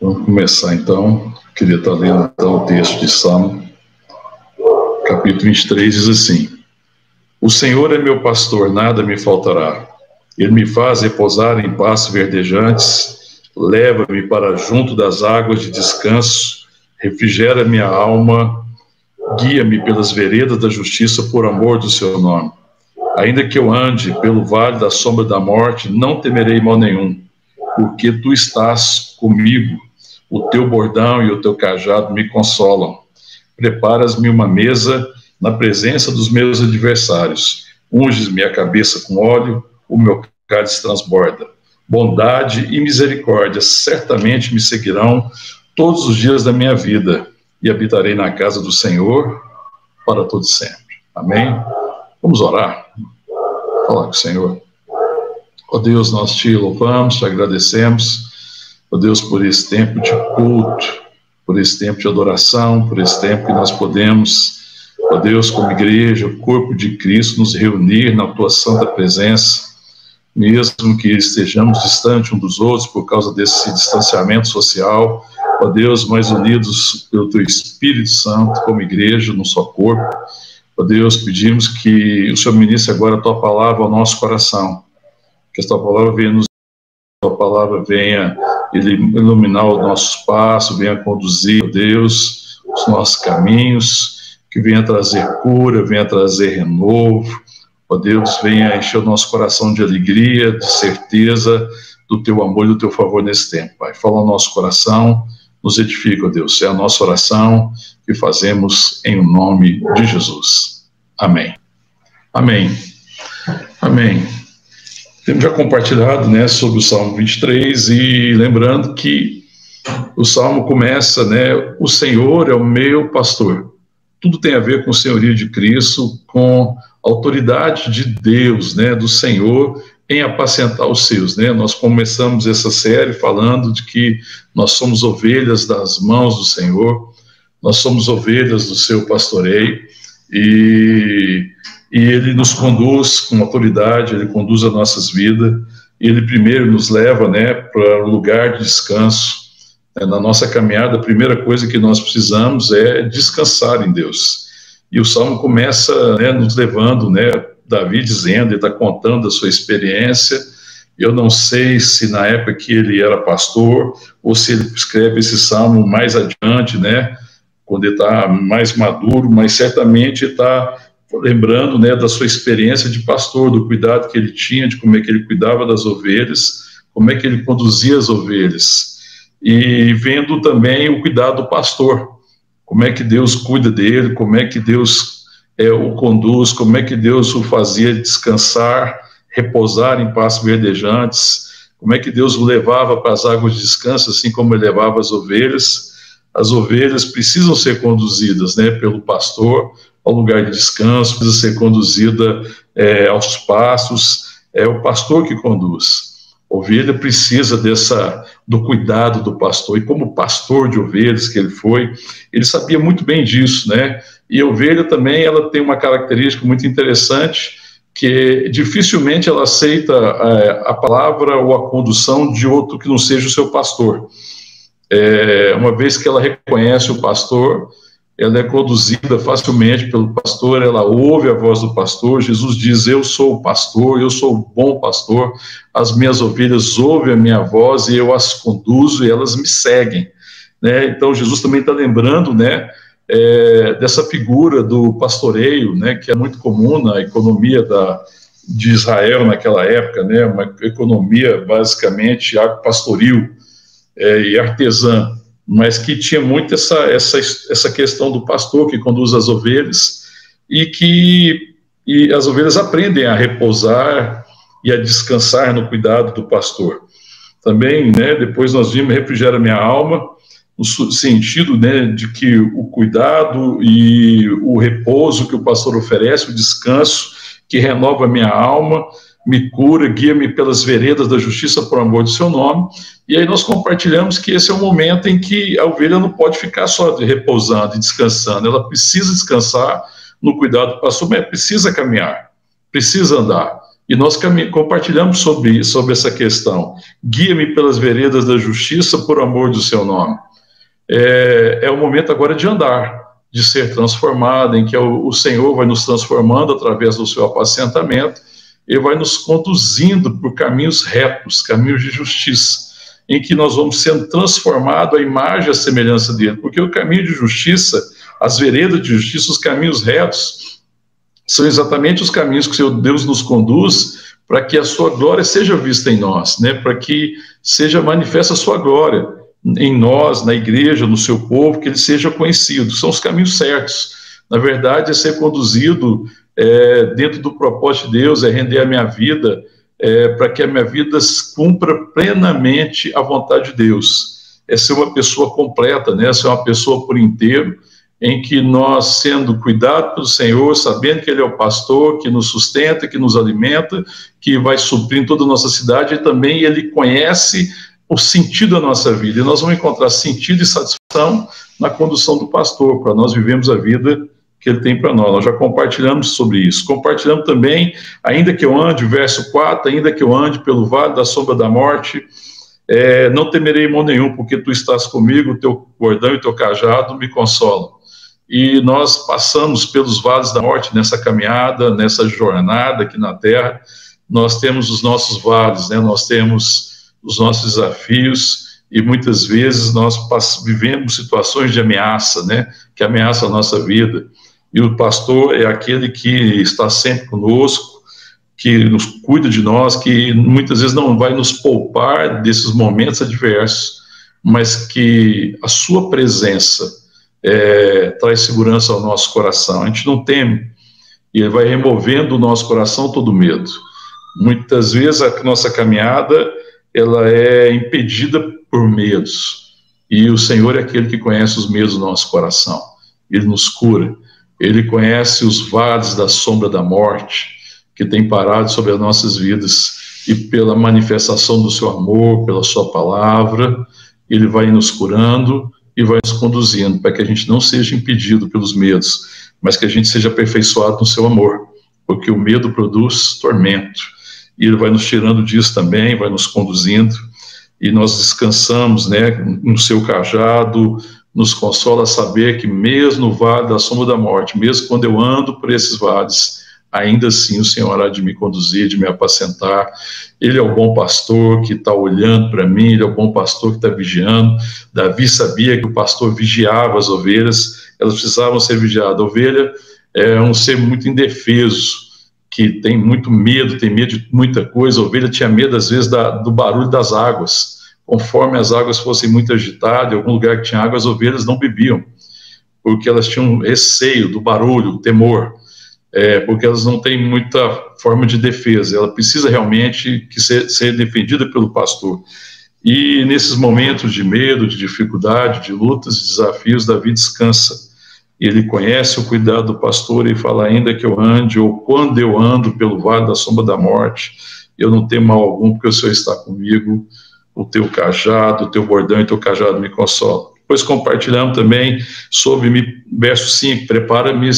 Vamos começar então. Queria estar lendo então, o texto de Salmo, capítulo 23, diz assim: O Senhor é meu pastor, nada me faltará. Ele me faz repousar em pastos verdejantes, leva-me para junto das águas de descanso, refrigera minha alma, guia-me pelas veredas da justiça por amor do seu nome. Ainda que eu ande pelo vale da sombra da morte, não temerei mal nenhum, porque tu estás comigo o teu bordão e o teu cajado me consolam. Preparas-me uma mesa na presença dos meus adversários. Unges-me a cabeça com óleo, o meu cálice transborda. Bondade e misericórdia certamente me seguirão todos os dias da minha vida e habitarei na casa do Senhor para todo sempre. Amém? Vamos orar. Falar com o Senhor. Ó oh Deus, nós te louvamos, te agradecemos ó Deus, por esse tempo de culto, por esse tempo de adoração, por esse tempo que nós podemos, ó Deus, como igreja, o corpo de Cristo, nos reunir na tua santa presença, mesmo que estejamos distantes um dos outros por causa desse distanciamento social, ó Deus, mais unidos pelo teu Espírito Santo como igreja, no só corpo. Ó Deus, pedimos que o Senhor ministre agora a tua palavra ao nosso coração, que esta palavra venha nos a palavra venha iluminar o nosso passo, venha conduzir, Deus, os nossos caminhos, que venha trazer cura, venha trazer renovo, ó Deus, venha encher o nosso coração de alegria, de certeza do teu amor e do teu favor nesse tempo, Pai. Fala ao nosso coração, nos edifica, ó Deus. É a nossa oração que fazemos em nome de Jesus. Amém. Amém. Amém. Temos já compartilhado né, sobre o Salmo 23 e lembrando que o Salmo começa, né, o Senhor é o meu pastor. Tudo tem a ver com o senhorio de Cristo, com a autoridade de Deus, né, do Senhor em apacentar os seus, né? Nós começamos essa série falando de que nós somos ovelhas das mãos do Senhor, nós somos ovelhas do seu pastoreio e e ele nos conduz com autoridade, ele conduz as nossas vidas, ele primeiro nos leva, né, para um lugar de descanso. É, na nossa caminhada, a primeira coisa que nós precisamos é descansar em Deus. E o Salmo começa, né, nos levando, né, Davi dizendo, ele está contando a sua experiência, eu não sei se na época que ele era pastor, ou se ele escreve esse salmo mais adiante, né, quando ele está mais maduro, mas certamente está lembrando né, da sua experiência de pastor, do cuidado que ele tinha, de como é que ele cuidava das ovelhas, como é que ele conduzia as ovelhas, e vendo também o cuidado do pastor, como é que Deus cuida dele, como é que Deus é, o conduz, como é que Deus o fazia descansar, repousar em pastos verdejantes, como é que Deus o levava para as águas de descanso, assim como ele levava as ovelhas. As ovelhas precisam ser conduzidas né, pelo pastor, ao lugar de descanso, precisa ser conduzida é, aos pastos, é o pastor que conduz. A ovelha precisa dessa do cuidado do pastor e como pastor de ovelhas que ele foi, ele sabia muito bem disso, né? E a ovelha também ela tem uma característica muito interessante que dificilmente ela aceita é, a palavra ou a condução de outro que não seja o seu pastor. É, uma vez que ela reconhece o pastor, ela é conduzida facilmente pelo pastor, ela ouve a voz do pastor. Jesus diz: Eu sou o pastor, eu sou o bom pastor, as minhas ovelhas ouvem a minha voz e eu as conduzo e elas me seguem. Né? Então, Jesus também está lembrando né, é, dessa figura do pastoreio, né, que é muito comum na economia da, de Israel naquela época, né, uma economia basicamente agro-pastoril é, e artesã mas que tinha muito essa, essa, essa questão do pastor que conduz as ovelhas e que e as ovelhas aprendem a repousar e a descansar no cuidado do pastor. Também, né, depois nós vimos refrigera minha alma, no sentido né, de que o cuidado e o repouso que o pastor oferece, o descanso que renova minha alma, me cura, guia-me pelas veredas da justiça por amor do seu nome. E aí nós compartilhamos que esse é o momento em que a ovelha não pode ficar só repousando e descansando, ela precisa descansar no cuidado do pastor, mas precisa caminhar, precisa andar. E nós compartilhamos sobre, sobre essa questão. Guia-me pelas veredas da justiça por amor do seu nome. É, é o momento agora de andar, de ser transformado, em que o, o Senhor vai nos transformando através do seu apacentamento e vai nos conduzindo por caminhos retos, caminhos de justiça, em que nós vamos sendo transformados à imagem e à semelhança dele. Porque o caminho de justiça, as veredas de justiça, os caminhos retos, são exatamente os caminhos que o Senhor Deus nos conduz para que a sua glória seja vista em nós, né? Para que seja manifesta a sua glória em nós, na igreja, no seu povo, que ele seja conhecido. São os caminhos certos. Na verdade, é ser conduzido é, dentro do propósito de Deus, é render a minha vida é, para que a minha vida cumpra plenamente a vontade de Deus. É ser uma pessoa completa, né? Ser uma pessoa por inteiro em que nós, sendo cuidados pelo Senhor, sabendo que Ele é o pastor, que nos sustenta, que nos alimenta, que vai suprir toda a nossa cidade, e também Ele conhece o sentido da nossa vida. E nós vamos encontrar sentido e satisfação na condução do pastor, para nós vivemos a vida que ele tem para nós. Nós já compartilhamos sobre isso. Compartilhamos também, ainda que eu ande, verso 4, ainda que eu ande pelo vale da sombra da morte, é, não temerei mal nenhum, porque tu estás comigo, teu bordão e teu cajado me consolam e nós passamos pelos vales da morte nessa caminhada, nessa jornada aqui na Terra. Nós temos os nossos vales, né? nós temos os nossos desafios e muitas vezes nós vivemos situações de ameaça, né? que ameaça a nossa vida. E o pastor é aquele que está sempre conosco, que nos cuida de nós, que muitas vezes não vai nos poupar desses momentos adversos, mas que a sua presença é, traz segurança ao nosso coração. A gente não teme, e ele vai removendo do nosso coração todo medo. Muitas vezes a nossa caminhada ela é impedida por medos, e o Senhor é aquele que conhece os medos do nosso coração. Ele nos cura. Ele conhece os vales da sombra da morte que tem parado sobre as nossas vidas e pela manifestação do seu amor, pela sua palavra, ele vai nos curando e vai nos conduzindo para que a gente não seja impedido pelos medos, mas que a gente seja aperfeiçoado no seu amor, porque o medo produz tormento. E ele vai nos tirando disso também, vai nos conduzindo, e nós descansamos, né, no seu cajado, nos consola saber que mesmo no vale da sombra da morte, mesmo quando eu ando por esses vales, ainda assim o Senhor há de me conduzir, de me apacentar. Ele é o bom pastor que está olhando para mim, ele é o bom pastor que está vigiando. Davi sabia que o pastor vigiava as ovelhas, elas precisavam ser vigiadas. A ovelha é um ser muito indefeso, que tem muito medo, tem medo de muita coisa. A ovelha tinha medo, às vezes, da, do barulho das águas. Conforme as águas fossem muito agitadas, em algum lugar que tinha água, as ovelhas não bebiam, porque elas tinham receio do barulho, temor é, porque elas não têm muita forma de defesa, ela precisa realmente que ser, ser defendida pelo pastor. E nesses momentos de medo, de dificuldade, de lutas e desafios, Davi descansa. Ele conhece o cuidado do pastor e fala: ainda que eu ande, ou quando eu ando pelo vale da sombra da morte, eu não tenho mal algum, porque o Senhor está comigo, o teu cajado, o teu bordão e o teu cajado me consolam. Depois compartilhamos também sobre, verso 5, prepara-me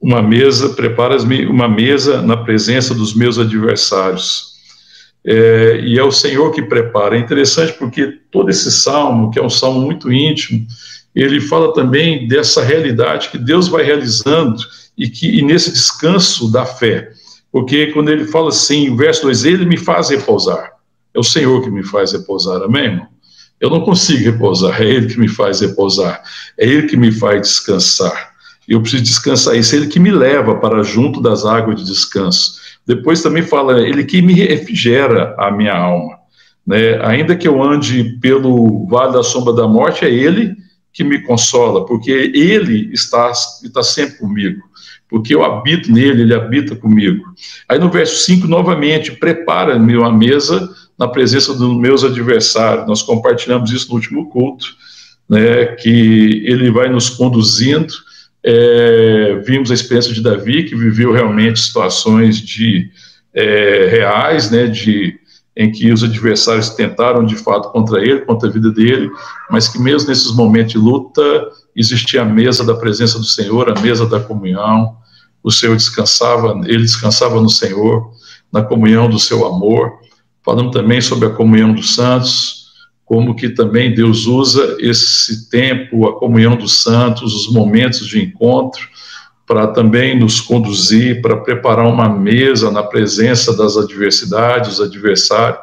uma mesa, preparas-me uma mesa na presença dos meus adversários. É, e é o Senhor que prepara. É interessante porque todo esse salmo, que é um salmo muito íntimo, ele fala também dessa realidade que Deus vai realizando e que e nesse descanso da fé. Porque quando ele fala assim, verso 2, ele me faz repousar. É o Senhor que me faz repousar, amém, irmão? Eu não consigo repousar, é Ele que me faz repousar, é Ele que me faz descansar eu preciso descansar. Isso é ele que me leva para junto das águas de descanso. Depois também fala, ele que me refrigera a minha alma. Né? Ainda que eu ande pelo vale da sombra da morte, é ele que me consola, porque ele está, está sempre comigo, porque eu habito nele, ele habita comigo. Aí no verso 5, novamente, prepara-me uma mesa na presença dos meus adversários. Nós compartilhamos isso no último culto, né, que ele vai nos conduzindo é, vimos a experiência de Davi, que viveu realmente situações de é, reais, né, de, em que os adversários tentaram de fato contra ele, contra a vida dele, mas que mesmo nesses momentos de luta existia a mesa da presença do Senhor, a mesa da comunhão, o Senhor descansava, ele descansava no Senhor, na comunhão do seu amor. Falamos também sobre a comunhão dos santos, como que também Deus usa esse tempo, a comunhão dos santos, os momentos de encontro, para também nos conduzir, para preparar uma mesa na presença das adversidades, dos adversários.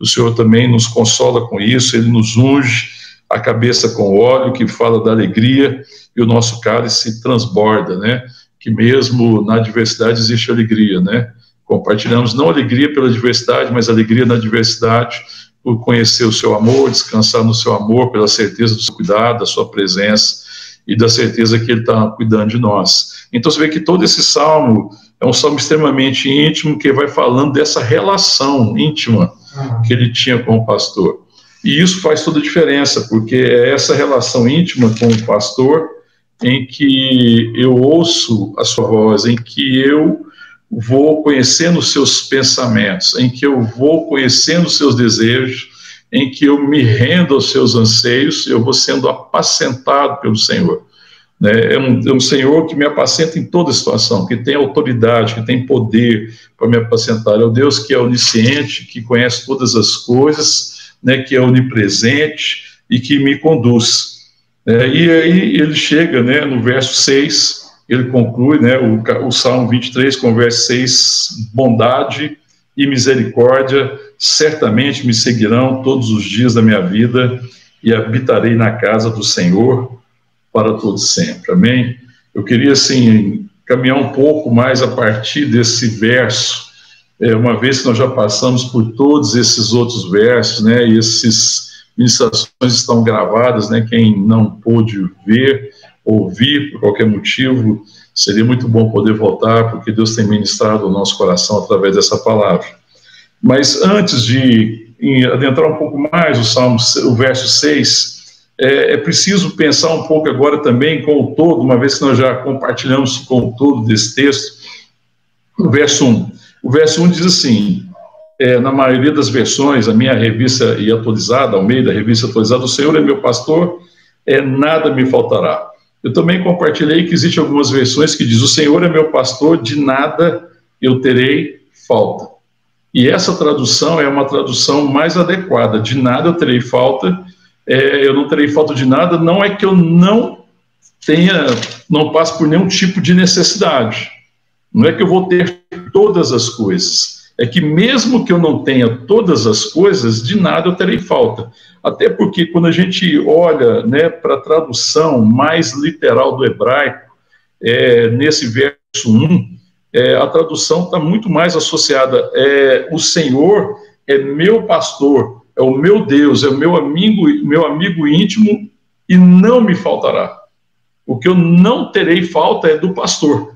O Senhor também nos consola com isso, Ele nos unge a cabeça com óleo, que fala da alegria, e o nosso cálice transborda, né? Que mesmo na adversidade existe alegria, né? Compartilhamos não alegria pela adversidade, mas alegria na adversidade, por conhecer o seu amor, descansar no seu amor, pela certeza do seu cuidado, da sua presença e da certeza que Ele está cuidando de nós. Então você vê que todo esse salmo é um salmo extremamente íntimo que vai falando dessa relação íntima que ele tinha com o pastor. E isso faz toda a diferença, porque é essa relação íntima com o pastor em que eu ouço a sua voz, em que eu vou conhecendo os seus pensamentos, em que eu vou conhecendo os seus desejos, em que eu me rendo aos seus anseios, eu vou sendo apacentado pelo Senhor. Né? É, um, é um Senhor que me apacenta em toda situação, que tem autoridade, que tem poder para me apacentar. É o Deus que é onisciente, que conhece todas as coisas, né? que é onipresente e que me conduz. É, e aí ele chega né, no verso 6, ele conclui né, o, o Salmo 23 com verso 6, bondade e misericórdia certamente me seguirão todos os dias da minha vida e habitarei na casa do Senhor para todo sempre. Amém? Eu queria, assim, caminhar um pouco mais a partir desse verso, é, uma vez que nós já passamos por todos esses outros versos, né, e esses ministrações estão gravadas, né, quem não pôde ver, ouvir por qualquer motivo, seria muito bom poder voltar, porque Deus tem ministrado o nosso coração através dessa palavra. Mas antes de adentrar um pouco mais o Salmo, o verso 6, é, é, preciso pensar um pouco agora também com o todo, uma vez que nós já compartilhamos com o todo desse texto, o verso 1. O verso 1 diz assim, é, na maioria das versões, a minha revista e atualizada, ao meio da revista atualizada, o Senhor é meu pastor, é, nada me faltará. Eu também compartilhei que existem algumas versões que diz, o Senhor é meu pastor, de nada eu terei falta. E essa tradução é uma tradução mais adequada, de nada eu terei falta, é, eu não terei falta de nada, não é que eu não tenha, não passe por nenhum tipo de necessidade. Não é que eu vou ter todas as coisas. É que mesmo que eu não tenha todas as coisas, de nada eu terei falta. Até porque quando a gente olha né, para a tradução mais literal do hebraico, é, nesse verso 1, é, a tradução está muito mais associada. É, o Senhor é meu pastor, é o meu Deus, é o meu amigo, meu amigo íntimo e não me faltará. O que eu não terei falta é do pastor.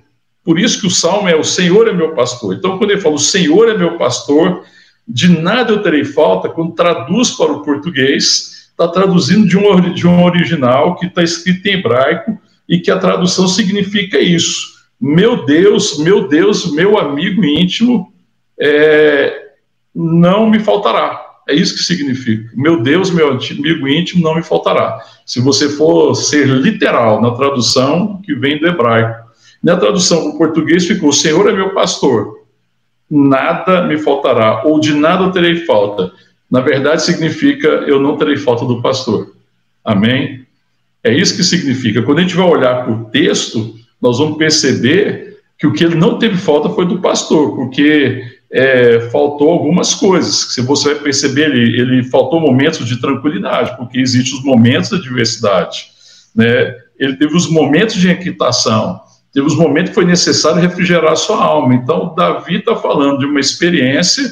Por isso que o salmo é o Senhor é meu pastor. Então, quando ele fala o Senhor é meu pastor, de nada eu terei falta, quando traduz para o português, está traduzindo de um, de um original que está escrito em hebraico e que a tradução significa isso. Meu Deus, meu Deus, meu amigo íntimo, é, não me faltará. É isso que significa. Meu Deus, meu amigo íntimo não me faltará. Se você for ser literal na tradução que vem do hebraico. Na tradução para o português ficou: O Senhor é meu pastor, nada me faltará, ou de nada terei falta. Na verdade, significa eu não terei falta do pastor. Amém? É isso que significa. Quando a gente vai olhar para o texto, nós vamos perceber que o que ele não teve falta foi do pastor, porque é, faltou algumas coisas. Se você vai perceber, ele, ele faltou momentos de tranquilidade, porque existem os momentos da diversidade. Né? Ele teve os momentos de equitação, teve os momentos que foi necessário refrigerar a sua alma. Então, Davi está falando de uma experiência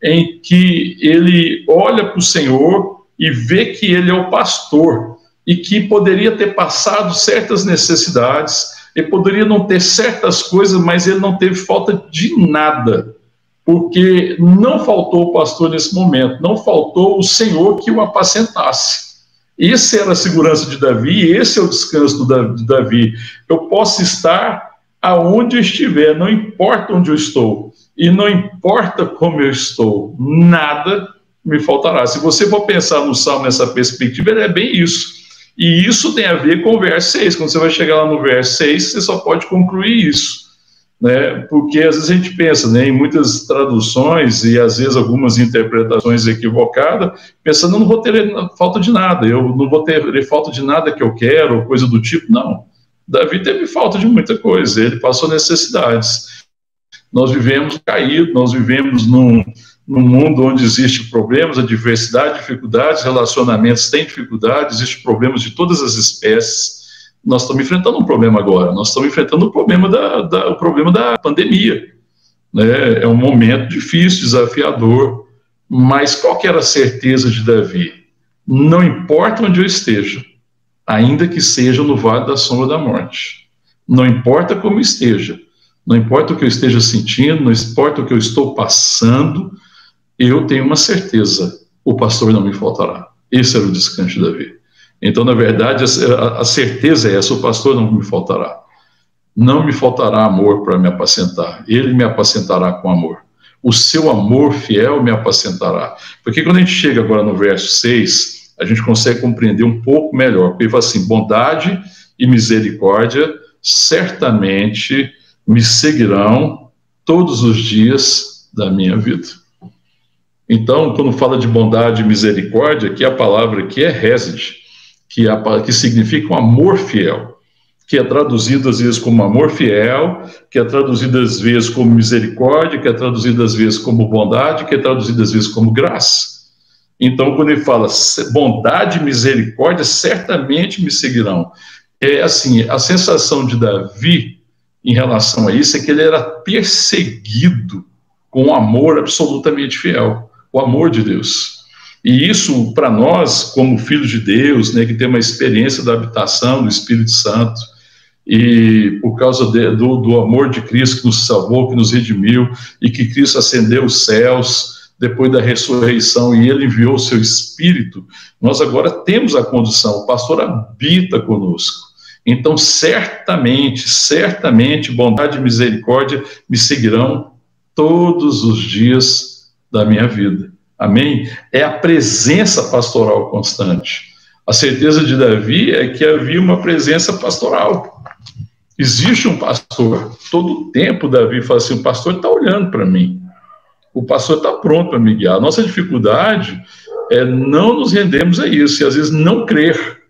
em que ele olha para o Senhor e vê que ele é o pastor e que poderia ter passado certas necessidades, ele poderia não ter certas coisas, mas ele não teve falta de nada porque não faltou o pastor nesse momento, não faltou o Senhor que o apacentasse. Essa era a segurança de Davi, esse é o descanso de Davi. Eu posso estar aonde eu estiver, não importa onde eu estou, e não importa como eu estou, nada me faltará. Se você for pensar no salmo nessa perspectiva, é bem isso. E isso tem a ver com o verso 6. Quando você vai chegar lá no verso 6, você só pode concluir isso. Né? Porque às vezes a gente pensa, né, em muitas traduções e às vezes algumas interpretações equivocadas, pensando, não vou ter falta de nada, eu não vou ter falta de nada que eu quero, coisa do tipo, não. Davi teve falta de muita coisa, ele passou necessidades. Nós vivemos caído, nós vivemos num, num mundo onde existe problemas, adversidade, dificuldades, relacionamentos têm dificuldades, existem problemas de todas as espécies nós estamos enfrentando um problema agora, nós estamos enfrentando o problema da, da, o problema da pandemia. Né? É um momento difícil, desafiador, mas qual que era a certeza de Davi? Não importa onde eu esteja, ainda que seja no vale da sombra da morte, não importa como esteja, não importa o que eu esteja sentindo, não importa o que eu estou passando, eu tenho uma certeza: o pastor não me faltará. Esse era o descanso de Davi. Então, na verdade, a, certeza é essa: o pastor não me faltará. Não me faltará amor para me apacentar. Ele me apacentará com amor. O seu amor fiel me apacentará. Porque quando a gente chega agora no verso 6, a gente consegue compreender um pouco melhor. Porque ele fala assim: bondade e misericórdia certamente me seguirão todos os dias da minha vida. Então, quando fala de bondade e misericórdia, aqui a palavra aqui é reside que, que significa um amor fiel, que é traduzido às vezes como amor fiel, que é traduzido às vezes como misericórdia, que é traduzido às vezes como bondade, que é traduzido às vezes como graça. Então, quando ele fala bondade e misericórdia, certamente me seguirão. É assim, a sensação de Davi em relação a isso é que ele era perseguido com um amor absolutamente fiel, o amor de Deus. E isso, para nós, como filhos de Deus, né, que tem uma experiência da habitação do Espírito Santo, e por causa de, do, do amor de Cristo que nos salvou, que nos redimiu, e que Cristo ascendeu os céus depois da ressurreição e ele enviou o seu Espírito, nós agora temos a condição, o pastor habita conosco. Então, certamente, certamente, bondade e misericórdia me seguirão todos os dias da minha vida. Amém? É a presença pastoral constante. A certeza de Davi é que havia uma presença pastoral. Existe um pastor. Todo tempo Davi fala assim: o pastor está olhando para mim. O pastor está pronto para me guiar. A nossa dificuldade é não nos rendermos a isso e às vezes não crer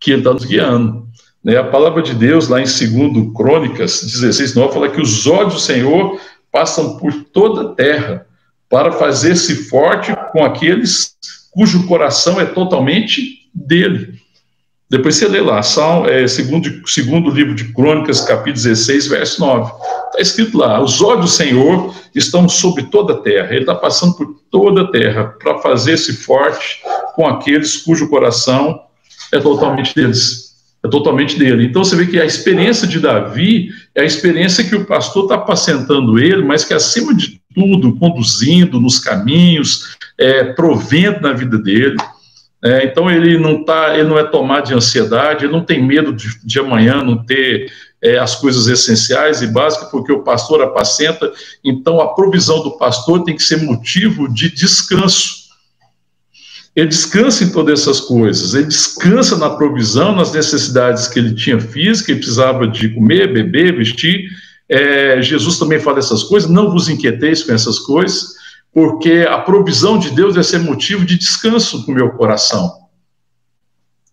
que ele está nos guiando. Né? A palavra de Deus, lá em 2 Crônicas 16, 9, fala que os olhos do Senhor passam por toda a terra para fazer-se forte com aqueles cujo coração é totalmente dele. Depois você lê lá, Sal, é, segundo, segundo livro de Crônicas, capítulo 16, verso 9. Está escrito lá: os olhos do Senhor estão sobre toda a terra. Ele está passando por toda a terra para fazer-se forte com aqueles cujo coração é totalmente deles. É totalmente dele. Então você vê que a experiência de Davi é a experiência que o pastor está apacentando ele, mas que acima de tudo, conduzindo nos caminhos, é, provendo na vida dele. É, então ele não tá, ele não é tomado de ansiedade, ele não tem medo de, de amanhã não ter é, as coisas essenciais e básicas, porque o pastor apacenta. Então a provisão do pastor tem que ser motivo de descanso. Ele descansa em todas essas coisas, ele descansa na provisão, nas necessidades que ele tinha física, ele precisava de comer, beber, vestir, é, Jesus também fala essas coisas, não vos inquieteis com essas coisas, porque a provisão de Deus vai ser motivo de descanso para o meu coração.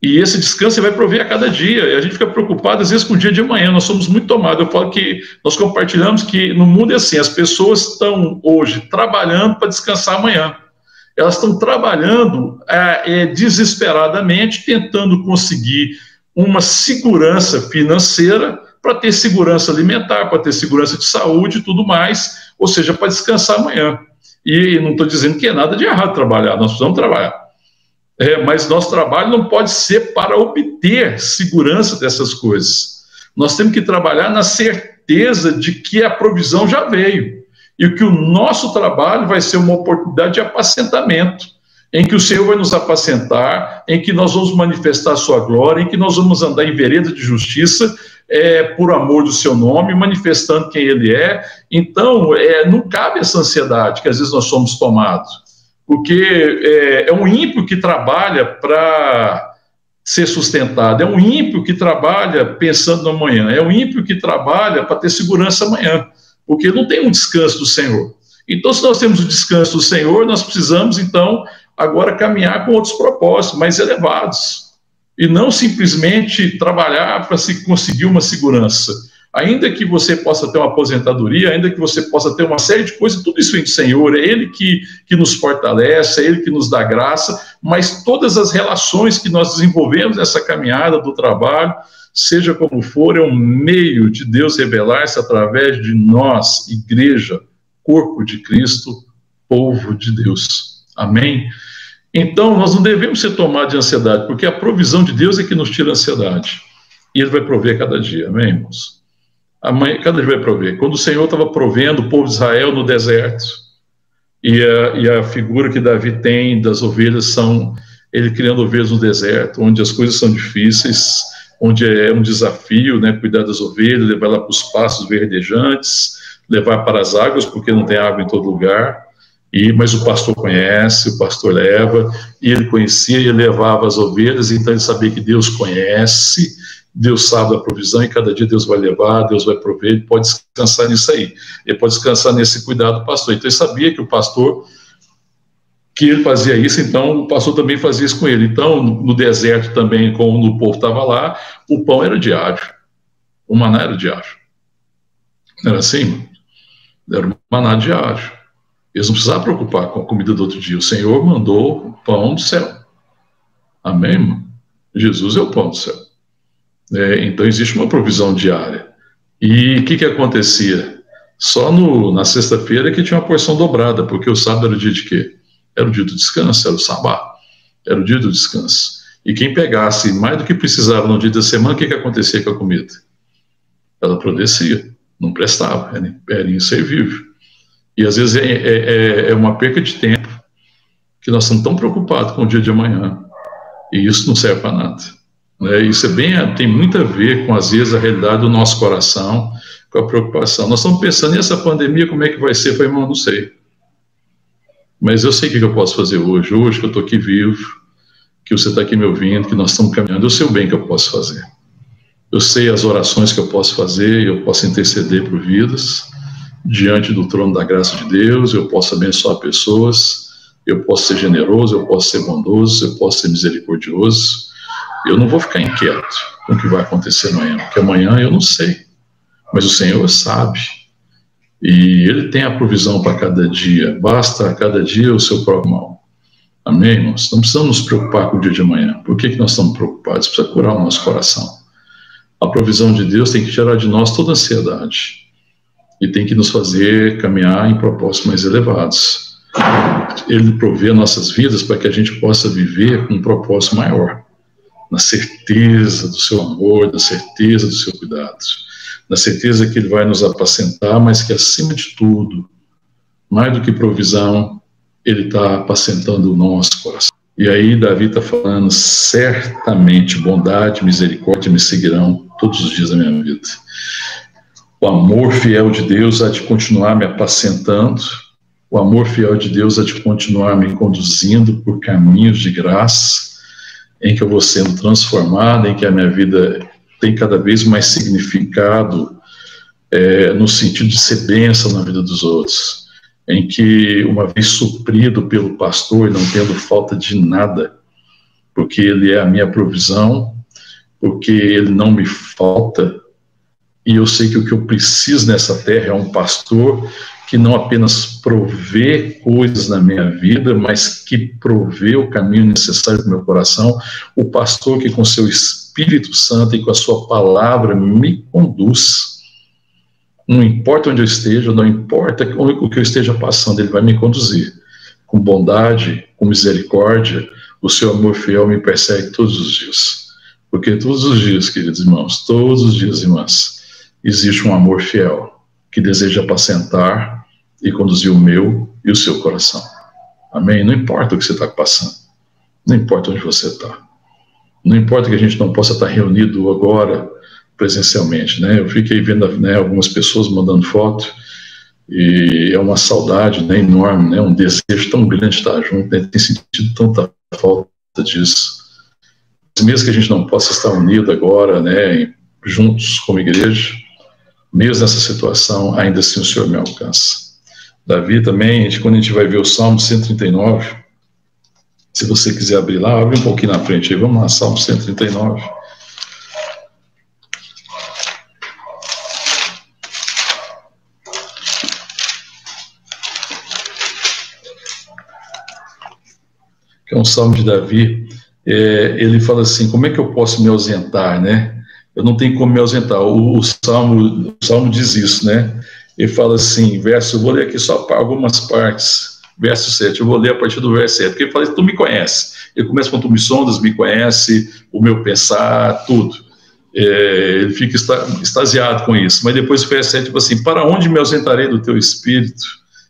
E esse descanso vai prover a cada dia. E a gente fica preocupado, às vezes, com o dia de amanhã. Nós somos muito tomados. Eu falo que nós compartilhamos que no mundo é assim: as pessoas estão hoje trabalhando para descansar amanhã. Elas estão trabalhando é, é, desesperadamente, tentando conseguir uma segurança financeira para ter segurança alimentar, para ter segurança de saúde e tudo mais, ou seja, para descansar amanhã. E não estou dizendo que é nada de errado trabalhar, nós precisamos trabalhar. É, mas nosso trabalho não pode ser para obter segurança dessas coisas. Nós temos que trabalhar na certeza de que a provisão já veio e que o nosso trabalho vai ser uma oportunidade de apacentamento, em que o Senhor vai nos apacentar, em que nós vamos manifestar a sua glória, em que nós vamos andar em vereda de justiça, é, por amor do seu nome, manifestando quem ele é. Então, é, não cabe essa ansiedade que às vezes nós somos tomados, porque é, é um ímpio que trabalha para ser sustentado. É um ímpio que trabalha pensando no amanhã, é um ímpio que trabalha para ter segurança amanhã, porque não tem um descanso do Senhor. Então, se nós temos o descanso do Senhor, nós precisamos, então, agora caminhar com outros propósitos mais elevados, e não simplesmente trabalhar para se conseguir uma segurança. Ainda que você possa ter uma aposentadoria, ainda que você possa ter uma série de coisas, tudo isso vem do Senhor, é Ele que, que nos fortalece, é Ele que nos dá graça, mas todas as relações que nós desenvolvemos nessa caminhada do trabalho, seja como for, é um meio de Deus revelar-se através de nós, igreja, corpo de Cristo, povo de Deus. Amém? Então, nós não devemos ser tomados de ansiedade, porque a provisão de Deus é que nos tira a ansiedade. E Ele vai prover cada dia, amém, irmãos? Mãe, cada dia vai prover. Quando o Senhor estava provendo o povo de Israel no deserto, e a, e a figura que Davi tem das ovelhas são ele criando ovelhas no deserto, onde as coisas são difíceis, onde é um desafio, né, cuidar das ovelhas, levar lá para os pastos verdejantes, levar para as águas, porque não tem água em todo lugar. E, mas o pastor conhece, o pastor leva, e ele conhecia e levava as ovelhas, então ele sabia que Deus conhece, Deus sabe da provisão e cada dia Deus vai levar, Deus vai prover, ele pode descansar nisso aí. Ele pode descansar nesse cuidado do pastor. Então ele sabia que o pastor, que ele fazia isso, então o pastor também fazia isso com ele. Então, no deserto também, como o povo estava lá, o pão era diário, o maná era diário. Era assim? Era um maná diário. Eles não precisavam preocupar com a comida do outro dia. O Senhor mandou o pão do céu. Amém, irmão? Jesus é o pão do céu. É, então existe uma provisão diária. E o que, que acontecia? Só no, na sexta-feira que tinha uma porção dobrada, porque o sábado era o dia de quê? Era o dia do descanso, era o sabá, era o dia do descanso. E quem pegasse mais do que precisava no dia da semana, o que, que acontecia com a comida? Ela apodrecia, não prestava, era, era inservível. E às vezes é, é, é, é uma perca de tempo que nós estamos tão preocupados com o dia de amanhã, e isso não serve para nada. Né? Isso é bem, tem muito a ver com, às vezes, a realidade do nosso coração, com a preocupação. Nós estamos pensando nessa pandemia, como é que vai ser? Eu falei, irmão, não sei. Mas eu sei o que eu posso fazer hoje. Hoje que eu estou aqui vivo, que você está aqui me ouvindo, que nós estamos caminhando, eu sei o bem que eu posso fazer. Eu sei as orações que eu posso fazer, eu posso interceder por vidas diante do trono da graça de Deus, eu posso abençoar pessoas, eu posso ser generoso, eu posso ser bondoso, eu posso ser misericordioso, eu não vou ficar inquieto com o que vai acontecer amanhã, porque amanhã eu não sei, mas o Senhor sabe. E Ele tem a provisão para cada dia, basta a cada dia o seu próprio mal. Amém, irmãos? Não precisamos nos preocupar com o dia de amanhã. Por que, que nós estamos preocupados? Precisa curar o nosso coração. A provisão de Deus tem que tirar de nós toda ansiedade e tem que nos fazer caminhar em propósitos mais elevados. Ele provê nossas vidas para que a gente possa viver com um propósito maior na certeza do seu amor, na certeza do seu cuidado, na certeza que Ele vai nos apacentar, mas que acima de tudo, mais do que provisão, Ele está apacentando o nosso coração. E aí Davi está falando, certamente bondade misericórdia me seguirão todos os dias da minha vida. O amor fiel de Deus há de continuar me apacentando, o amor fiel de Deus há de continuar me conduzindo por caminhos de graça, em que eu vou sendo transformado, em que a minha vida tem cada vez mais significado é, no sentido de ser bênção na vida dos outros, em que, uma vez suprido pelo pastor, não tendo falta de nada, porque ele é a minha provisão, porque ele não me falta, e eu sei que o que eu preciso nessa terra é um pastor que não apenas provê coisas na minha vida, mas que provê o caminho necessário para o meu coração, o pastor que com seu Espírito Santo e com a sua palavra me conduz. Não importa onde eu esteja, não importa o que eu esteja passando, ele vai me conduzir. Com bondade, com misericórdia, o seu amor fiel me persegue todos os dias. Porque todos os dias, queridos irmãos, todos os dias, irmãs, existe um amor fiel que deseja apacentar e conduzir o meu e o seu coração. Amém? Não importa o que você está passando, não importa onde você está, não importa que a gente não possa estar reunido agora presencialmente, né? Eu fiquei vendo né, algumas pessoas mandando foto e é uma saudade né, enorme, né? Um desejo tão grande de estar junto, né? tem sentido tanta falta disso. mesmo que a gente não possa estar unido agora, né, juntos como igreja, mesmo nessa situação, ainda assim o Senhor me alcança. Davi também, quando a gente vai ver o Salmo 139, se você quiser abrir lá, abre um pouquinho na frente aí, vamos lá, Salmo 139. Que é um salmo de Davi. É, ele fala assim: como é que eu posso me ausentar, né? Eu não tenho como me ausentar. O, o salmo, o salmo diz isso, né? Ele fala assim, verso, eu vou ler aqui só algumas partes, verso 7, eu vou ler a partir do verso 7, porque ele fala, tu me conhece. Ele começa com tu me sondas, me conhece, o meu pensar, tudo. É, ele fica extasiado com isso. Mas depois o verso 7, tipo assim, para onde me ausentarei do teu espírito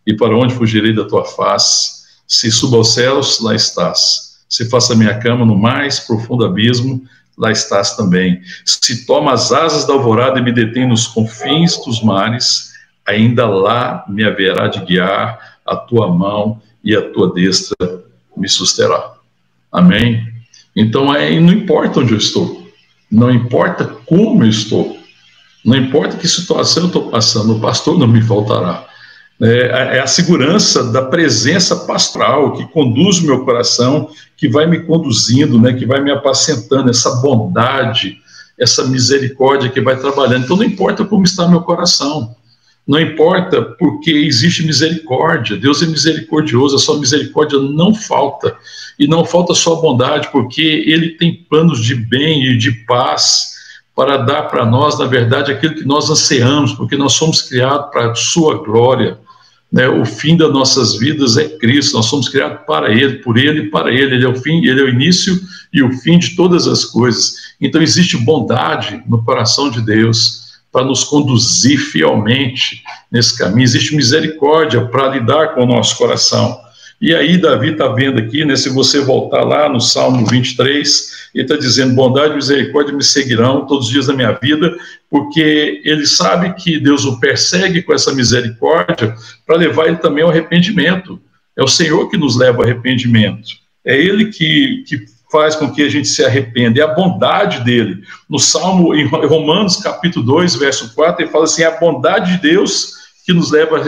e para onde fugirei da tua face? Se suba aos céus, lá estás. Se faça minha cama no mais profundo abismo, lá estás também. Se toma as asas da alvorada e me detém nos confins dos mares, ainda lá me haverá de guiar a tua mão e a tua destra me susterá. Amém? Então, aí não importa onde eu estou, não importa como eu estou, não importa que situação eu estou passando, o pastor não me faltará. É, é a segurança da presença pastoral que conduz o meu coração, que vai me conduzindo, né, que vai me apacentando, essa bondade, essa misericórdia que vai trabalhando. Então, não importa como está meu coração, não importa porque existe misericórdia, Deus é misericordioso, a sua misericórdia não falta. E não falta só bondade, porque Ele tem planos de bem e de paz para dar para nós, na verdade, aquilo que nós anseamos, porque nós somos criados para a Sua glória. Né? O fim das nossas vidas é Cristo, nós somos criados para Ele, por Ele e para Ele. Ele é o fim, Ele é o início e o fim de todas as coisas. Então existe bondade no coração de Deus para nos conduzir fielmente nesse caminho. Existe misericórdia para lidar com o nosso coração. E aí, Davi está vendo aqui, né, se você voltar lá no Salmo 23, ele está dizendo: bondade e misericórdia me seguirão todos os dias da minha vida, porque ele sabe que Deus o persegue com essa misericórdia para levar ele também ao arrependimento. É o Senhor que nos leva ao arrependimento. É Ele que, que faz com que a gente se arrependa, é a bondade dele. No Salmo, em Romanos, capítulo 2, verso 4, ele fala assim: é a bondade de Deus que nos leva a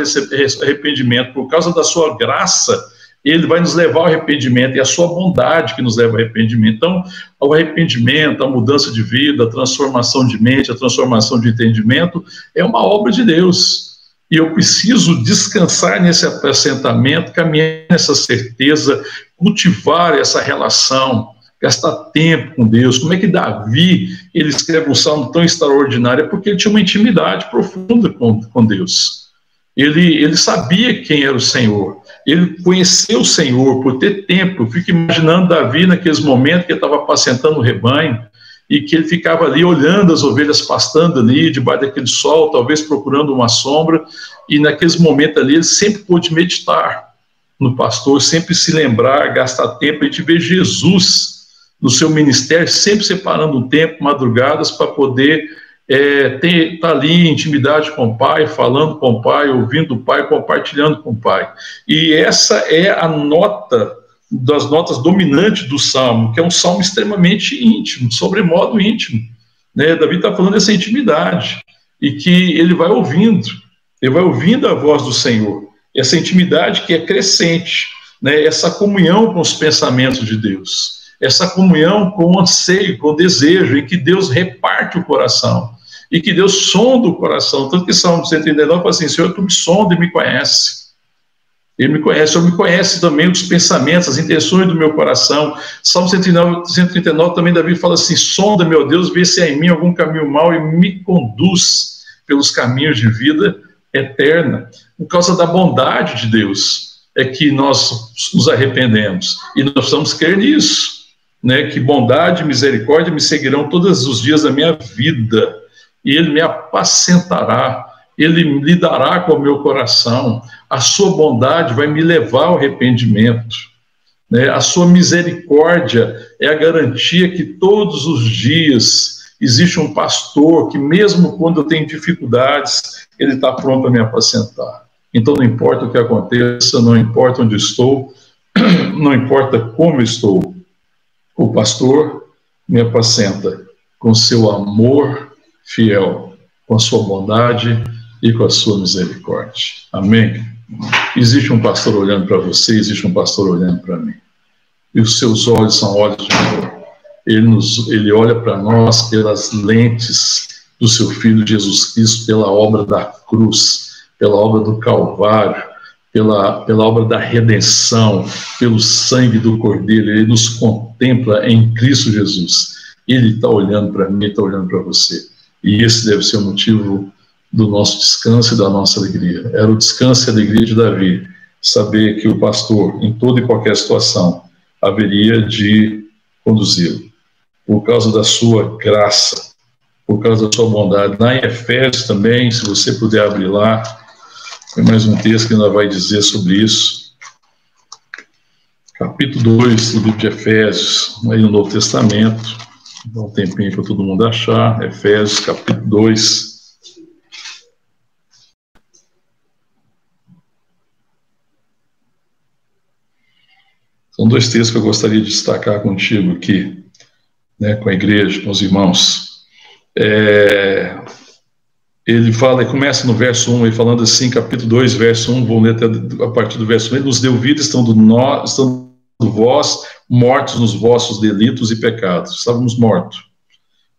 arrependimento, por causa da sua graça, ele vai nos levar ao arrependimento, e a sua bondade que nos leva ao arrependimento. Então, o arrependimento, a mudança de vida, a transformação de mente, a transformação de entendimento, é uma obra de Deus. E eu preciso descansar nesse assentamento, caminhar nessa certeza, cultivar essa relação, gastar tempo com Deus. Como é que Davi ele escreve um salmo tão extraordinário? É porque ele tinha uma intimidade profunda com, com Deus. Ele, ele sabia quem era o Senhor. Ele conheceu o Senhor por ter tempo. Eu fico imaginando Davi naqueles momentos que ele estava apacentando o rebanho e que ele ficava ali olhando as ovelhas pastando ali, debaixo daquele sol, talvez procurando uma sombra, e naqueles momentos ali ele sempre pôde meditar no pastor, sempre se lembrar, gastar tempo, a gente vê Jesus no seu ministério, sempre separando um tempo, madrugadas, para poder é, estar tá ali em intimidade com o Pai, falando com o Pai, ouvindo o Pai, compartilhando com o Pai. E essa é a nota das notas dominantes do salmo, que é um salmo extremamente íntimo, sobremodo íntimo. Né? Davi está falando dessa intimidade, e que ele vai ouvindo, ele vai ouvindo a voz do Senhor, essa intimidade que é crescente, né? essa comunhão com os pensamentos de Deus, essa comunhão com o anseio, com o desejo, em que Deus reparte o coração, e que Deus sonda o coração, tanto que Salmo 139 fala assim, Senhor, tu me sonda e me conhece, ele me conhece, Senhor me conhece também os pensamentos, as intenções do meu coração. Salmo 139, 139 também Davi fala assim: sonda, meu Deus, vê se há em mim algum caminho mau e me conduz pelos caminhos de vida eterna. Por causa da bondade de Deus é que nós nos arrependemos. E nós precisamos crer nisso, né? Que bondade e misericórdia me seguirão todos os dias da minha vida. E Ele me apacentará ele lidará com o meu coração, a sua bondade vai me levar ao arrependimento. Né? A sua misericórdia é a garantia que todos os dias existe um pastor que, mesmo quando eu tenho dificuldades, ele está pronto a me apacentar. Então, não importa o que aconteça, não importa onde estou, não importa como estou, o pastor me apacenta com seu amor fiel, com a sua bondade e com a sua misericórdia. Amém? Existe um pastor olhando para você, existe um pastor olhando para mim. E os seus olhos são olhos de amor. Ele, nos, ele olha para nós pelas lentes do seu Filho Jesus Cristo, pela obra da cruz, pela obra do Calvário, pela, pela obra da redenção, pelo sangue do Cordeiro. Ele nos contempla em Cristo Jesus. Ele está olhando para mim, está olhando para você. E esse deve ser o motivo do nosso descanso e da nossa alegria. Era o descanso e a alegria de Davi, saber que o pastor, em toda e qualquer situação, haveria de conduzi-lo, por causa da sua graça, por causa da sua bondade. Na Efésios também, se você puder abrir lá, tem mais um texto que ainda vai dizer sobre isso. Capítulo 2 do livro de Efésios, aí no Novo Testamento. Dá um tempinho para todo mundo achar. Efésios, capítulo 2. São dois textos que eu gostaria de destacar contigo aqui, né, com a igreja, com os irmãos. É, ele fala, e começa no verso 1, ele falando assim, capítulo 2, verso 1, vou ler até a partir do verso 1, ele nos deu vida, estando, nós, estando vós mortos nos vossos delitos e pecados. Estávamos mortos,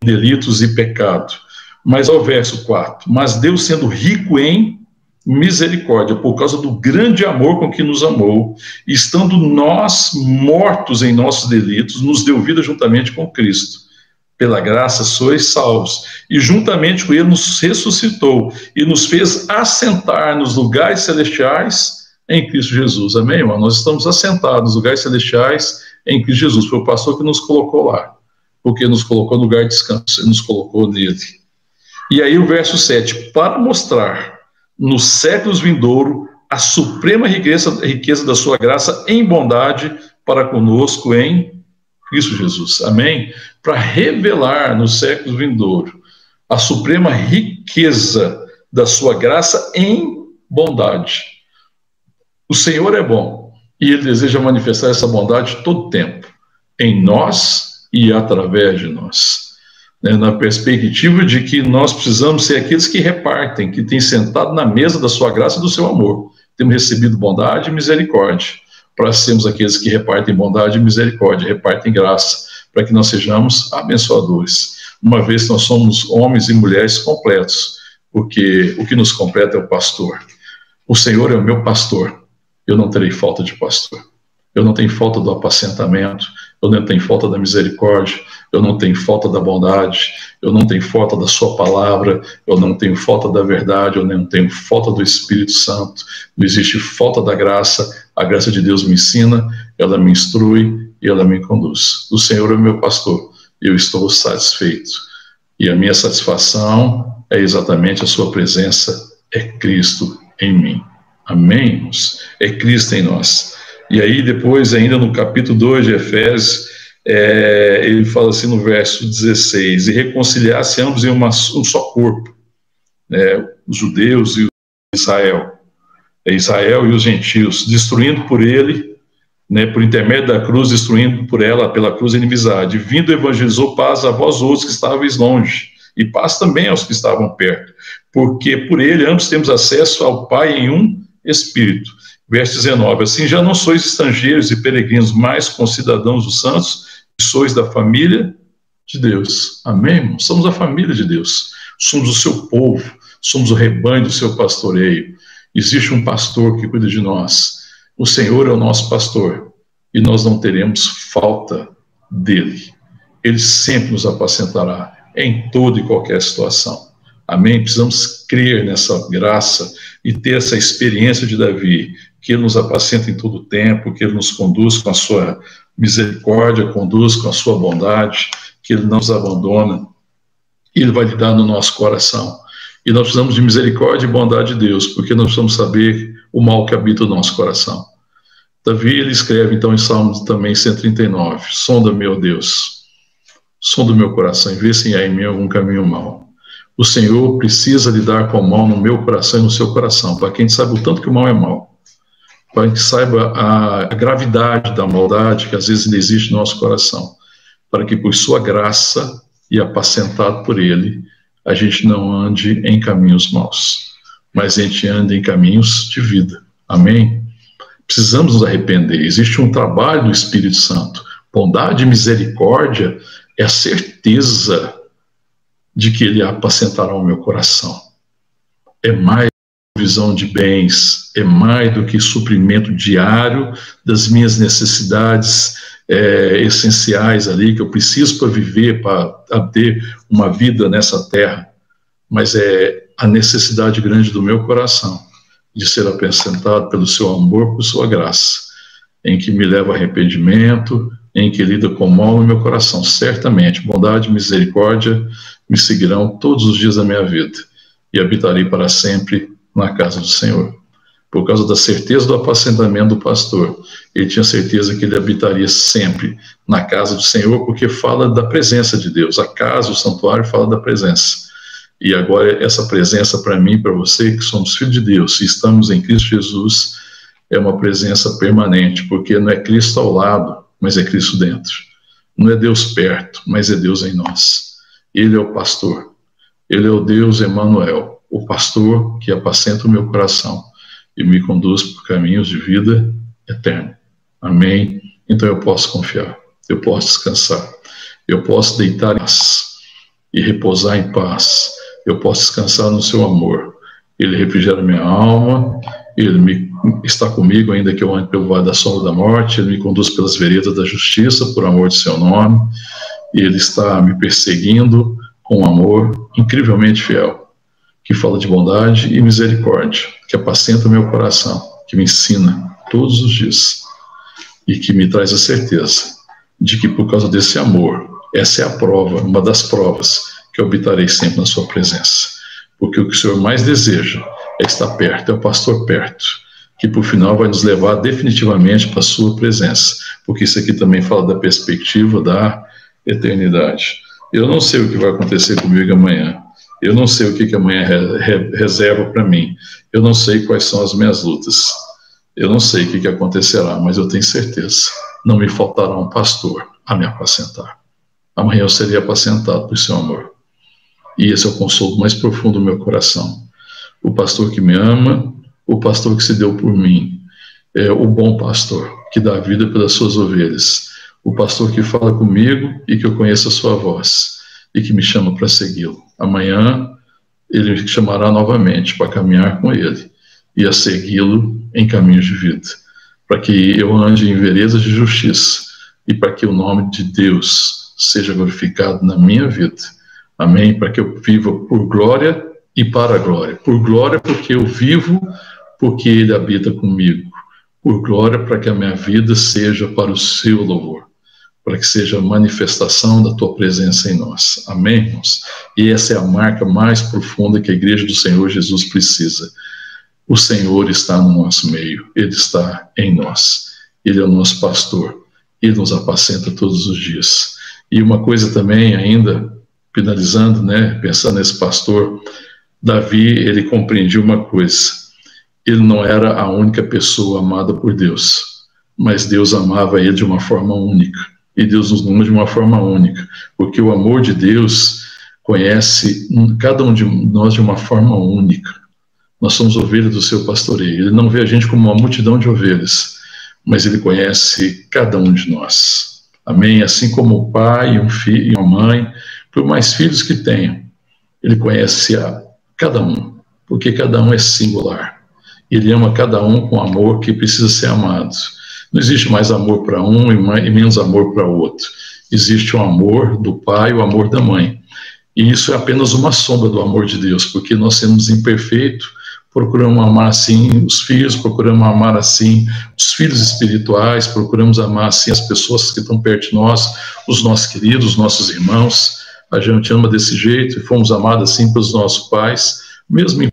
delitos e pecado. Mas ao verso 4, mas Deus sendo rico em misericórdia, por causa do grande amor com que nos amou, estando nós mortos em nossos delitos, nos deu vida juntamente com Cristo. Pela graça sois salvos, e juntamente com Ele nos ressuscitou e nos fez assentar nos lugares celestiais em Cristo Jesus. Amém, irmão? Nós estamos assentados nos lugares celestiais em Cristo Jesus. Foi o pastor que nos colocou lá, porque nos colocou no lugar de descanso, nos colocou nele. E aí o verso 7, para mostrar nos séculos vindouro a suprema riqueza, riqueza da sua graça em bondade para conosco em Cristo Jesus. Amém? Para revelar nos séculos vindouro a suprema riqueza da sua graça em bondade. O Senhor é bom e ele deseja manifestar essa bondade todo tempo, em nós e através de nós né, na perspectiva de que nós precisamos ser aqueles que repartem, que têm sentado na mesa da sua graça e do seu amor. Temos recebido bondade e misericórdia, para sermos aqueles que repartem bondade e misericórdia, repartem graça, para que nós sejamos abençoadores. Uma vez que nós somos homens e mulheres completos, porque o que nos completa é o pastor. O Senhor é o meu pastor, eu não terei falta de pastor. Eu não tenho falta do apacentamento, eu não tenho falta da misericórdia, eu não tenho falta da bondade, eu não tenho falta da Sua palavra, eu não tenho falta da verdade, eu não tenho falta do Espírito Santo, não existe falta da graça, a graça de Deus me ensina, ela me instrui e ela me conduz. O Senhor é meu pastor, eu estou satisfeito. E a minha satisfação é exatamente a Sua presença, é Cristo em mim. Amém? É Cristo em nós. E aí, depois, ainda no capítulo 2 de Efésios, é, ele fala assim no verso 16: e reconciliasse ambos em uma, um só corpo, né, os judeus e Israel, Israel e os gentios, destruindo por ele, né, por intermédio da cruz, destruindo por ela, pela cruz, a inimizade. Vindo, evangelizou paz a vós outros que estáveis longe, e paz também aos que estavam perto, porque por ele ambos temos acesso ao Pai em um Espírito. Verso 19: Assim já não sois estrangeiros e peregrinos, mas concidadãos dos santos, e sois da família de Deus. Amém? Somos a família de Deus. Somos o seu povo, somos o rebanho do seu pastoreio. Existe um pastor que cuida de nós. O Senhor é o nosso pastor e nós não teremos falta dele. Ele sempre nos apacentará em toda e qualquer situação. Amém? Precisamos crer nessa graça e ter essa experiência de Davi, que ele nos apacenta em todo o tempo, que ele nos conduz com a sua misericórdia, conduz com a sua bondade, que ele não nos abandona, ele vai lidar no nosso coração. E nós precisamos de misericórdia e bondade de Deus, porque nós precisamos saber o mal que habita no nosso coração. Davi, ele escreve então em Salmos também 139, sonda meu Deus, sonda meu coração e vê se há em mim algum caminho mau o Senhor precisa lidar com o mal no meu coração e no seu coração, para que a gente saiba o tanto que o mal é mal, para que saiba a, gravidade da maldade que às vezes ainda existe no nosso coração. para que por sua graça e apacentado por ele, a gente não ande em caminhos maus, mas a gente ande em caminhos de vida. Amém? Precisamos nos arrepender. Existe um trabalho do Espírito Santo. Bondade e misericórdia é a certeza de que ele apacentará o meu coração. É mais visão de bens, é mais do que suprimento diário das minhas necessidades é, essenciais ali que eu preciso para viver, para ter uma vida nessa terra, mas é a necessidade grande do meu coração de ser apresentado pelo seu amor, por sua graça, em que me leva arrependimento, em que lida com mal no meu coração. Certamente, bondade e misericórdia me seguirão todos os dias da minha vida e habitarei para sempre na casa do Senhor. Por causa da certeza do apacentamento do pastor, ele tinha certeza que ele habitaria sempre na casa do Senhor, porque fala da presença de Deus. A casa, o santuário, fala da presença. E agora, essa presença para mim, para você, que somos filhos de Deus e estamos em Cristo Jesus, é uma presença permanente, porque não é Cristo ao lado, mas é Cristo dentro. Não é Deus perto, mas é Deus em nós. Ele é o pastor. Ele é o Deus Emanuel, o pastor que apacenta o meu coração e me conduz por caminhos de vida eterna. Amém. Então eu posso confiar, eu posso descansar, eu posso deitar em paz e repousar em paz. Eu posso descansar no seu amor. Ele refrigera minha alma, ele me, está comigo ainda que eu ande pelo vale da sombra da morte, ele me conduz pelas veredas da justiça por amor de seu nome. Ele está me perseguindo com um amor incrivelmente fiel, que fala de bondade e misericórdia, que apacenta meu coração, que me ensina todos os dias e que me traz a certeza de que por causa desse amor, essa é a prova, uma das provas que eu habitarei sempre na sua presença. Porque o que o Senhor mais deseja é estar perto, é o pastor perto, que por final vai nos levar definitivamente para a sua presença, porque isso aqui também fala da perspectiva da eternidade. Eu não sei o que vai acontecer comigo amanhã. Eu não sei o que, que amanhã re, re, reserva para mim. Eu não sei quais são as minhas lutas. Eu não sei o que, que acontecerá, mas eu tenho certeza. Não me faltará um pastor a me apacentar. Amanhã eu serei apacentado por seu amor. E esse é o consolo mais profundo do meu coração. O pastor que me ama, o pastor que se deu por mim, é o bom pastor que dá vida pelas suas ovelhas o pastor que fala comigo e que eu conheço a sua voz e que me chama para segui-lo. Amanhã ele me chamará novamente para caminhar com ele e a segui-lo em caminhos de vida, para que eu ande em veredas de justiça e para que o nome de Deus seja glorificado na minha vida. Amém? Para que eu viva por glória e para a glória. Por glória, porque eu vivo, porque Ele habita comigo. Por glória, para que a minha vida seja para o seu louvor para que seja manifestação da tua presença em nós. Amém, irmãos? E essa é a marca mais profunda que a igreja do Senhor Jesus precisa. O Senhor está no nosso meio, Ele está em nós. Ele é o nosso pastor, Ele nos apacenta todos os dias. E uma coisa também, ainda, finalizando, né, pensando nesse pastor, Davi, ele compreendia uma coisa, ele não era a única pessoa amada por Deus, mas Deus amava ele de uma forma única e Deus nos ama de uma forma única, porque o amor de Deus conhece cada um de nós de uma forma única. Nós somos ovelhas do seu pastoreio. Ele não vê a gente como uma multidão de ovelhas, mas ele conhece cada um de nós. Amém? Assim como o pai, um filho e uma mãe, por mais filhos que tenham, ele conhece a cada um, porque cada um é singular. Ele ama cada um com amor que precisa ser amado. Não existe mais amor para um e menos amor para outro. Existe o amor do pai, o amor da mãe. E isso é apenas uma sombra do amor de Deus, porque nós somos imperfeitos, procuramos amar assim os filhos, procuramos amar assim os filhos espirituais, procuramos amar assim as pessoas que estão perto de nós, os nossos queridos, os nossos irmãos. A gente ama desse jeito e fomos amados assim pelos nossos pais, mesmo em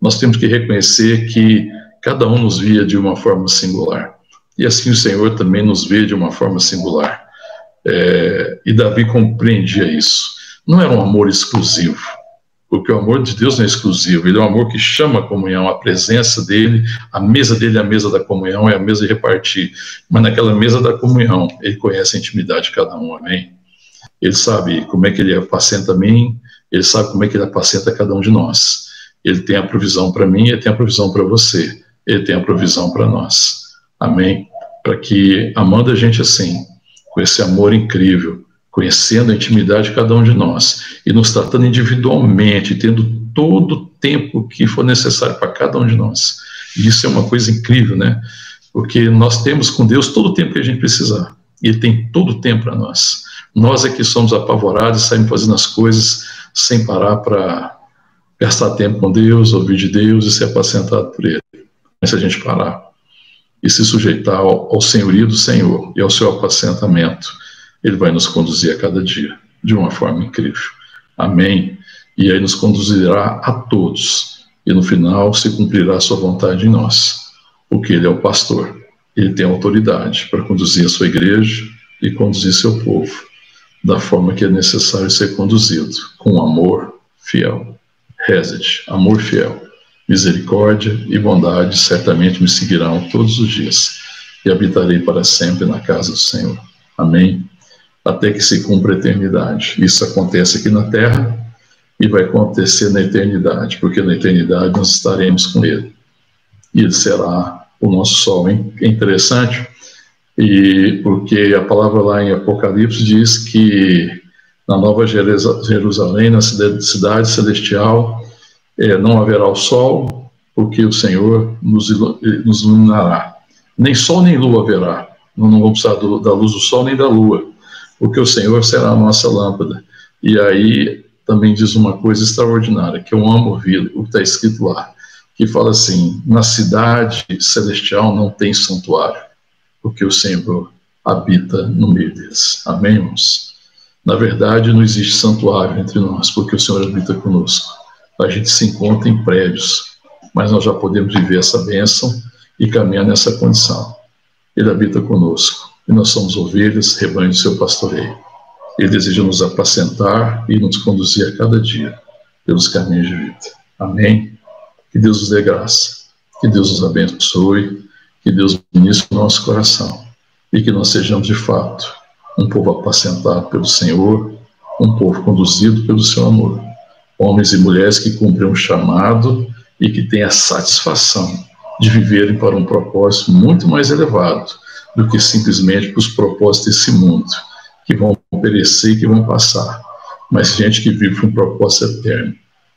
nós temos que reconhecer que cada um nos via de uma forma singular. E assim o Senhor também nos vê de uma forma singular. É, e Davi compreendia isso. Não era um amor exclusivo. Porque o amor de Deus não é exclusivo, ele é um amor que chama a comunhão, a presença dele, a mesa dele é a mesa da comunhão, é a mesa de repartir, mas naquela mesa da comunhão, ele conhece a intimidade de cada um, amém? Ele sabe como é que ele apacenta a mim, ele sabe como é que ele apacenta cada um de nós. Ele tem a provisão para mim, ele tem a provisão para você, ele tem a provisão para nós, amém? Para que, amando a gente assim, com esse amor incrível, conhecendo a intimidade de cada um de nós e nos tratando individualmente, tendo todo o tempo que for necessário para cada um de nós. E isso é uma coisa incrível, né? Porque nós temos com Deus todo o tempo que a gente precisar. E Ele tem todo o tempo para nós. Nós é que somos apavorados, saímos fazendo as coisas sem parar para gastar tempo com Deus, ouvir de Deus e ser apacentado por Ele. Mas se a gente parar e se sujeitar ao, ao senhorio do Senhor e ao seu apacentamento, ele vai nos conduzir a cada dia de uma forma incrível. Amém. E aí nos conduzirá a todos. E no final se cumprirá a sua vontade em nós. Porque ele é o pastor. Ele tem autoridade para conduzir a sua igreja e conduzir seu povo da forma que é necessário ser conduzido, com amor fiel. Rezet, amor fiel, misericórdia e bondade certamente me seguirão todos os dias e habitarei para sempre na casa do Senhor. Amém até que se cumpra a eternidade. Isso acontece aqui na Terra e vai acontecer na eternidade, porque na eternidade nós estaremos com Ele. E Ele será o nosso sol. É interessante, e porque a palavra lá em Apocalipse diz que na Nova Jerusalém, na cidade celestial, é, não haverá o sol, porque o Senhor nos, nos iluminará. Nem sol nem lua haverá. Não, não vamos precisar do, da luz do sol nem da lua porque o Senhor será a nossa lâmpada. E aí também diz uma coisa extraordinária, que eu amo ouvir, o que está escrito lá, que fala assim: na cidade celestial não tem santuário, porque o Senhor habita no meio deles. Amém, irmãos? Na verdade, não existe santuário entre nós, porque o Senhor habita conosco. A gente se encontra em prédios, mas nós já podemos viver essa bênção e caminhar nessa condição. Ele habita conosco e nós somos ovelhas, rebanho do seu pastoreio. Ele deseja nos apacentar e nos conduzir a cada dia pelos caminhos de vida. Amém? Que Deus nos dê graça, que Deus nos abençoe, que Deus ministre o nosso coração e que nós sejamos de fato um povo apacentado pelo Senhor, um povo conduzido pelo seu amor. Homens e mulheres que cumprem um chamado e que têm a satisfação de viverem para um propósito muito mais elevado do que simplesmente para os propósitos desse mundo, que vão perecer e que vão passar. Mas gente que vive para um propósito eterno,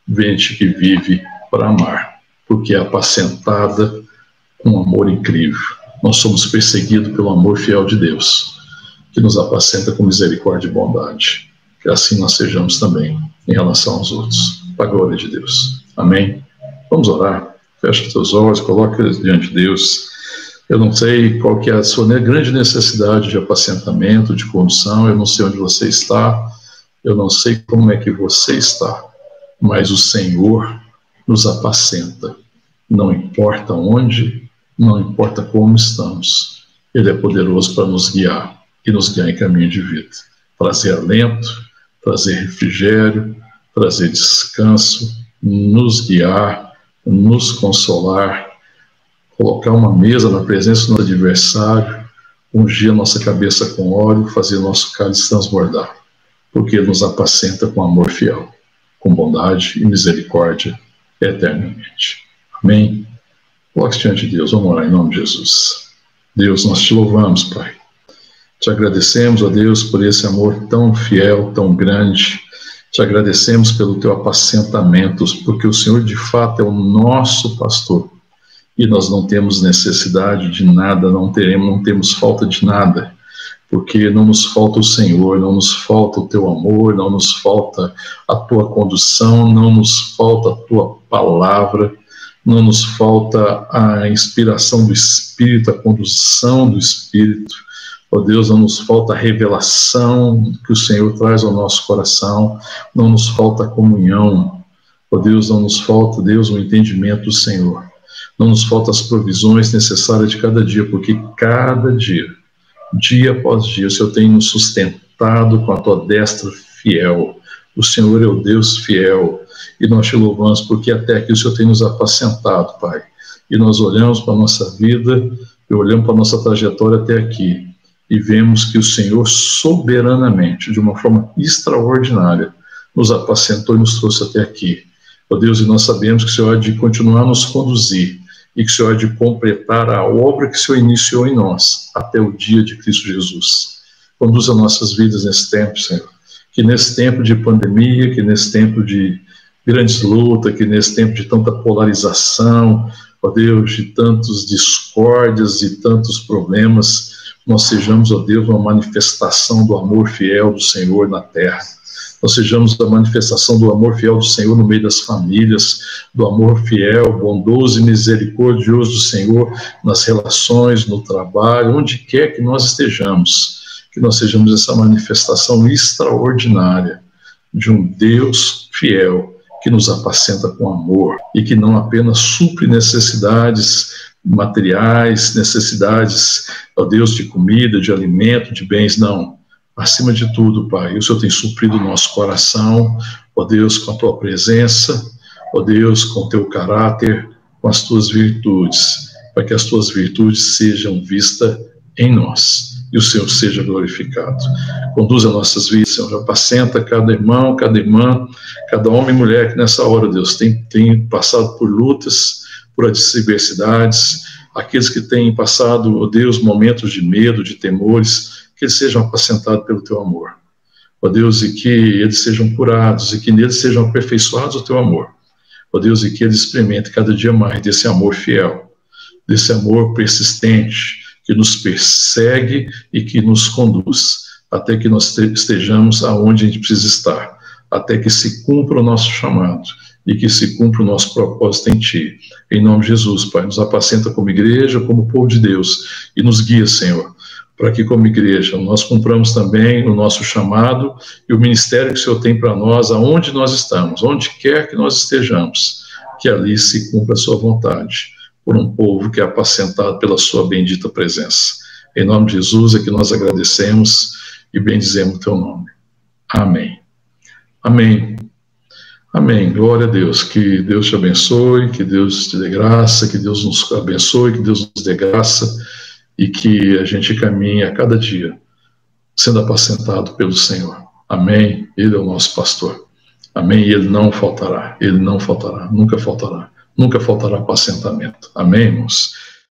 gente que vive para amar, porque é apacentada com um amor incrível. Nós somos perseguidos pelo amor fiel de Deus, que nos apacenta com misericórdia e bondade. Que assim nós sejamos também em relação aos outros. Para a glória de Deus. Amém? Vamos orar. Fecha os teus olhos, coloca diante de Deus. Eu não sei qual que é a sua grande necessidade de apacentamento, de condução, eu não sei onde você está, eu não sei como é que você está, mas o Senhor nos apacenta. Não importa onde, não importa como estamos, Ele é poderoso para nos guiar e nos guiar em caminho de vida. Trazer alento, trazer refrigério, trazer descanso, nos guiar, nos consolar, colocar uma mesa na presença do adversário, ungir a nossa cabeça com óleo, fazer nosso cálice transbordar, porque nos apacenta com amor fiel, com bondade e misericórdia eternamente. Amém? Coloque diante de Deus, vamos orar em nome de Jesus. Deus, nós te louvamos, Pai. Te agradecemos, ó Deus, por esse amor tão fiel, tão grande. Te agradecemos pelo teu apacentamento, porque o Senhor de fato é o nosso pastor e nós não temos necessidade de nada, não teremos, não temos falta de nada, porque não nos falta o Senhor, não nos falta o teu amor, não nos falta a tua condução, não nos falta a tua palavra, não nos falta a inspiração do Espírito, a condução do Espírito. Ó Deus, não nos falta a revelação que o Senhor traz ao nosso coração, não nos falta a comunhão. Ó Deus, não nos falta, Deus, o entendimento do Senhor não nos faltam as provisões necessárias de cada dia, porque cada dia, dia após dia, o Senhor tem nos sustentado com a tua destra fiel. O Senhor é o Deus fiel. E nós te louvamos porque até aqui o Senhor tem nos apacentado, Pai. E nós olhamos para a nossa vida e olhamos para a nossa trajetória até aqui e vemos que o Senhor soberanamente, de uma forma extraordinária, nos apacentou e nos trouxe até aqui. Ó oh Deus, e nós sabemos que o Senhor há de continuar a nos conduzir e que Senhor há de completar a obra que o Senhor iniciou em nós até o dia de Cristo Jesus. Conduza nossas vidas nesse tempo, Senhor. Que nesse tempo de pandemia, que nesse tempo de grandes lutas, que nesse tempo de tanta polarização, ó Deus, de tantos discórdias e tantos problemas, nós sejamos, ó Deus, uma manifestação do amor fiel do Senhor na terra. Nós sejamos a manifestação do amor fiel do Senhor no meio das famílias, do amor fiel, bondoso e misericordioso do Senhor nas relações, no trabalho, onde quer que nós estejamos. Que nós sejamos essa manifestação extraordinária de um Deus fiel que nos apacenta com amor e que não apenas supre necessidades materiais, necessidades, ó Deus, de comida, de alimento, de bens, não. Acima de tudo, Pai, o Senhor tem suprido o nosso coração, ó Deus, com a tua presença, ó Deus, com o teu caráter, com as tuas virtudes, para que as tuas virtudes sejam vistas em nós e o Senhor seja glorificado. Conduza nossas vidas, Senhor, apacenta cada irmão, cada irmã, cada homem e mulher que nessa hora, Deus, tem, tem passado por lutas, por adversidades, aqueles que têm passado, ó Deus, momentos de medo, de temores, que eles sejam apacentados pelo teu amor. Ó Deus, e que eles sejam curados e que neles sejam aperfeiçoados o teu amor. Ó Deus, e que eles experimentem cada dia mais desse amor fiel, desse amor persistente, que nos persegue e que nos conduz, até que nós estejamos aonde a gente precisa estar, até que se cumpra o nosso chamado e que se cumpra o nosso propósito em Ti. Em nome de Jesus, Pai, nos apacenta como igreja, como povo de Deus, e nos guia, Senhor, para que como igreja nós cumpramos também o nosso chamado e o ministério que o Senhor tem para nós, aonde nós estamos, onde quer que nós estejamos, que ali se cumpra a Sua vontade, por um povo que é apacentado pela Sua bendita presença. Em nome de Jesus é que nós agradecemos e bendizemos o Teu nome. Amém. Amém. Amém. Glória a Deus. Que Deus te abençoe, que Deus te dê graça, que Deus nos abençoe, que Deus nos dê graça e que a gente caminhe a cada dia sendo apacentado pelo Senhor. Amém. Ele é o nosso pastor. Amém. E ele não faltará. Ele não faltará. Nunca faltará. Nunca faltará apacentamento. Amém, irmãos.